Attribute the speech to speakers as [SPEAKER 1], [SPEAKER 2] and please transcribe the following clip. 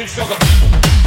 [SPEAKER 1] Mr. Go.